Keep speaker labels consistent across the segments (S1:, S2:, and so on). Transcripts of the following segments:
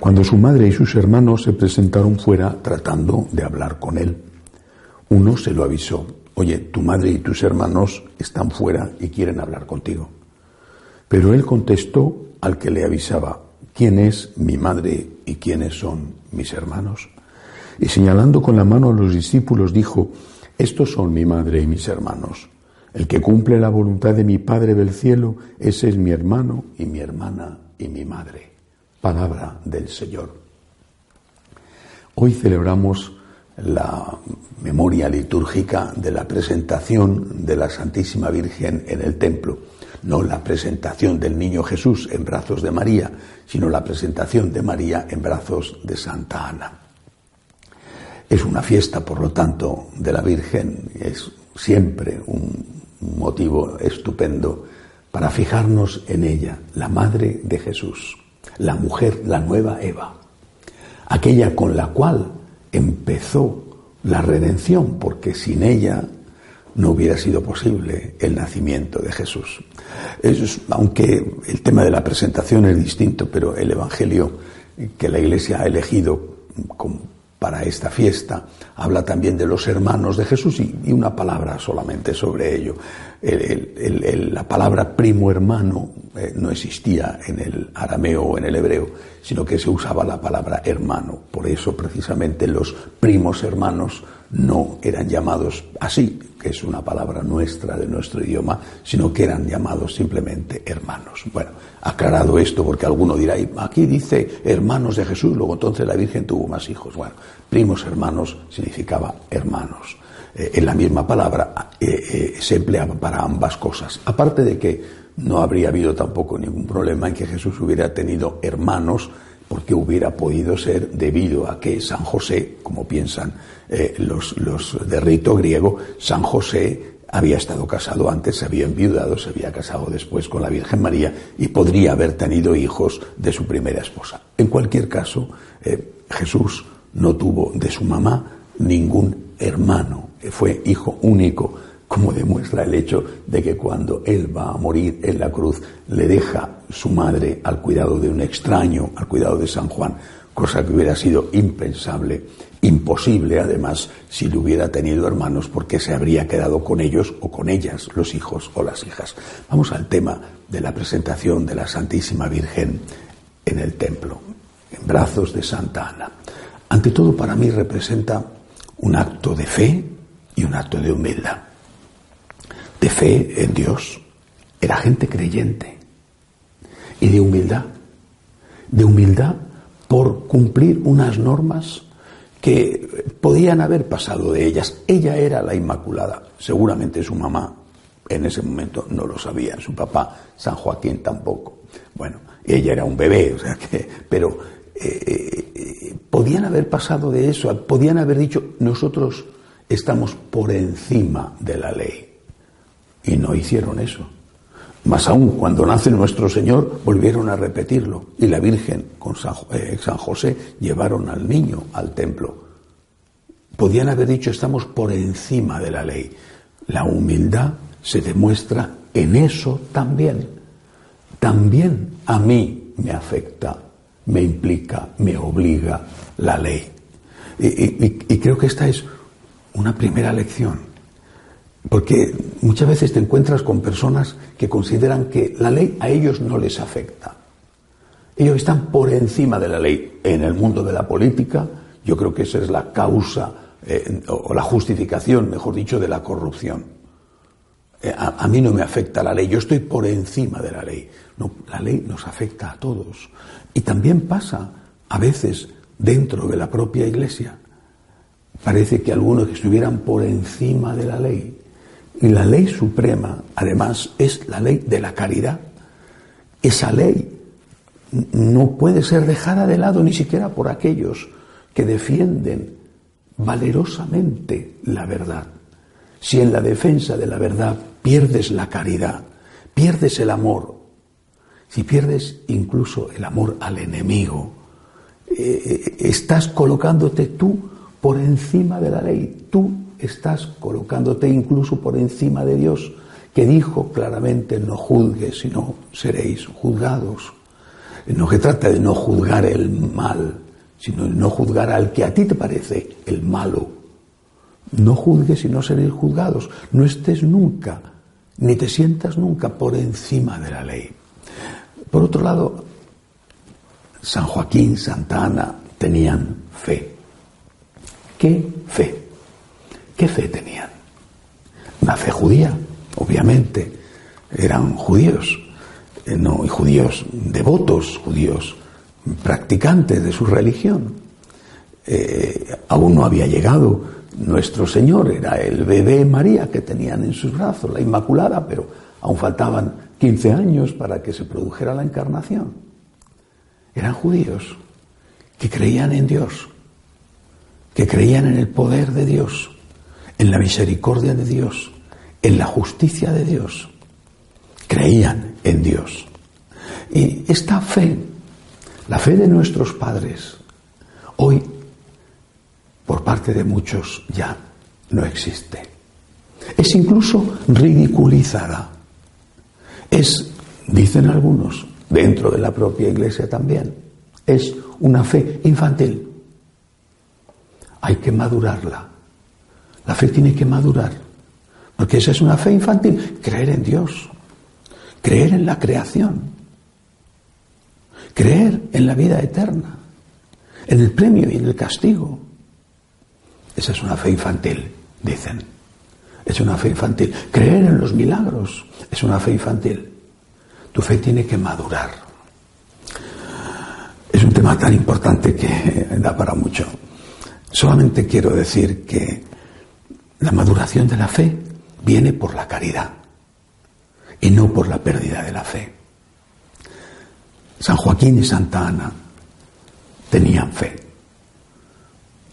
S1: cuando su madre y sus hermanos se presentaron fuera tratando de hablar con él. Uno se lo avisó, oye, tu madre y tus hermanos están fuera y quieren hablar contigo. Pero él contestó al que le avisaba, ¿quién es mi madre y quiénes son mis hermanos? Y señalando con la mano a los discípulos dijo, estos son mi madre y mis hermanos. El que cumple la voluntad de mi Padre del cielo, ese es mi hermano y mi hermana y mi madre palabra del Señor. Hoy celebramos la memoria litúrgica de la presentación de la Santísima Virgen en el templo. No la presentación del niño Jesús en brazos de María, sino la presentación de María en brazos de Santa Ana. Es una fiesta, por lo tanto, de la Virgen, es siempre un motivo estupendo para fijarnos en ella, la Madre de Jesús la mujer, la nueva Eva, aquella con la cual empezó la redención, porque sin ella no hubiera sido posible el nacimiento de Jesús. aunque el tema de la presentación es distinto, pero el Evangelio que la Iglesia ha elegido para esta fiesta habla también de los hermanos de Jesús y, una palabra solamente sobre ello. la palabra primo hermano eh, no existía en el arameo o en el hebreo, sino que se usaba la palabra hermano. Por eso precisamente los primos hermanos no eran llamados así, que es una palabra nuestra de nuestro idioma, sino que eran llamados simplemente hermanos. Bueno, aclarado esto, porque alguno dirá, aquí dice hermanos de Jesús, luego entonces la Virgen tuvo más hijos. Bueno, primos hermanos significaba hermanos. Eh, en la misma palabra eh, se empleaba para ambas cosas. Aparte de que no habría habido tampoco ningún problema en que Jesús hubiera tenido hermanos, porque hubiera podido ser debido a que San José, como piensan eh, los, los de rito griego, San José había estado casado antes, se había enviudado, se había casado después con la Virgen María y podría haber tenido hijos de su primera esposa. En cualquier caso, eh, Jesús no tuvo de su mamá ningún hermano, fue hijo único como demuestra el hecho de que cuando él va a morir en la cruz le deja su madre al cuidado de un extraño, al cuidado de San Juan, cosa que hubiera sido impensable, imposible además si le hubiera tenido hermanos porque se habría quedado con ellos o con ellas, los hijos o las hijas. Vamos al tema de la presentación de la Santísima Virgen en el templo, en brazos de Santa Ana. Ante todo para mí representa un acto de fe y un acto de humildad de fe en Dios. Era gente creyente y de humildad. De humildad por cumplir unas normas que podían haber pasado de ellas. Ella era la Inmaculada. Seguramente su mamá en ese momento no lo sabía, su papá, San Joaquín, tampoco. Bueno, ella era un bebé, o sea que, pero eh, eh, podían haber pasado de eso, podían haber dicho, nosotros estamos por encima de la ley. Y no hicieron eso. Más aún, cuando nace nuestro Señor, volvieron a repetirlo. Y la Virgen con eh, San, José llevaron al niño al templo. Podían haber dicho, estamos por encima de la ley. La humildad se demuestra en eso también. También a mí me afecta, me implica, me obliga la ley. y creo que esta es una primera lección porque muchas veces te encuentras con personas que consideran que la ley a ellos no les afecta. Ellos están por encima de la ley. En el mundo de la política, yo creo que esa es la causa eh, o la justificación, mejor dicho, de la corrupción. Eh, a, a, mí no me afecta la ley, yo estoy por encima de la ley. La ley nos afecta a todos. Y también pasa a veces dentro de la propia iglesia. Parece que algunos que estuvieran por encima de la ley y la ley suprema, además, es la ley de la caridad. Esa ley no puede ser dejada de lado ni siquiera por aquellos que defienden valerosamente la verdad. Si en la defensa de la verdad pierdes la caridad, pierdes el amor, si pierdes incluso el amor al enemigo, eh, estás colocándote tú por encima de la ley, tú estás colocándote incluso por encima de Dios, que dijo claramente no juzgues, sino seréis juzgados. No se trata de no juzgar el mal, sino de no juzgar al que a ti te parece el malo. No juzgues y no seréis juzgados. No estés nunca, ni te sientas nunca por encima de la ley. Por otro lado, San Joaquín, Santa Ana tenían fe. ¿Qué fe? ¿Qué fe tenían? Una fe judía, obviamente. Eran judíos, eh, no, y judíos devotos, judíos practicantes de su religión. Eh, aún no había llegado nuestro Señor, era el bebé María que tenían en sus brazos, la Inmaculada, pero aún faltaban 15 años para que se produjera la encarnación. Eran judíos que creían en Dios, que creían en el poder de Dios, en la misericordia de Dios, en la justicia de Dios. Creían en Dios. Y esta fe, la fe de nuestros padres, hoy, por parte de muchos, ya no existe. Es incluso ridiculizada. Es, dicen algunos, dentro de la propia iglesia también, es una fe infantil. Hay que madurarla. La fe tiene que madurar, porque esa es una fe infantil, creer en Dios, creer en la creación, creer en la vida eterna, en el premio y en el castigo. Esa es una fe infantil, dicen. Es una fe infantil. Creer en los milagros es una fe infantil. Tu fe tiene que madurar. Es un tema tan importante que da para mucho. Solamente quiero decir que la maduración de la fe viene por la caridad y no por la pérdida de la fe. San Joaquín y Santa Ana tenían fe.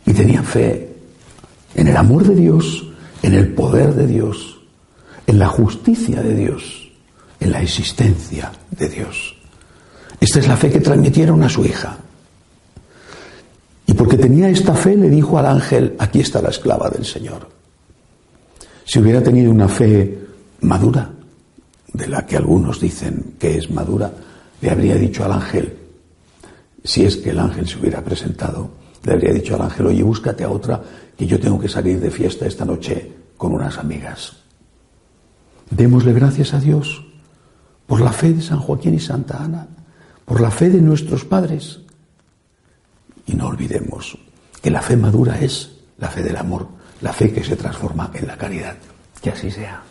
S1: Y tenían fe en el amor de Dios, en el poder de Dios, en la justicia de Dios, en la existencia de Dios. Esta es la fe que transmitieron a su hija. Y porque tenía esta fe le dijo al ángel, aquí está la esclava del Señor. Si hubiera tenido una fe madura, de la que algunos dicen que es madura, le habría dicho al ángel, si es que el ángel se hubiera presentado, le habría dicho al ángel, oye, búscate a otra, que yo tengo que salir de fiesta esta noche con unas amigas. Démosle gracias a Dios por la fe de San Joaquín y Santa Ana, por la fe de nuestros padres. Y no olvidemos que la fe madura es la fe del amor, la fe que se transforma en la caridad. Que así sea.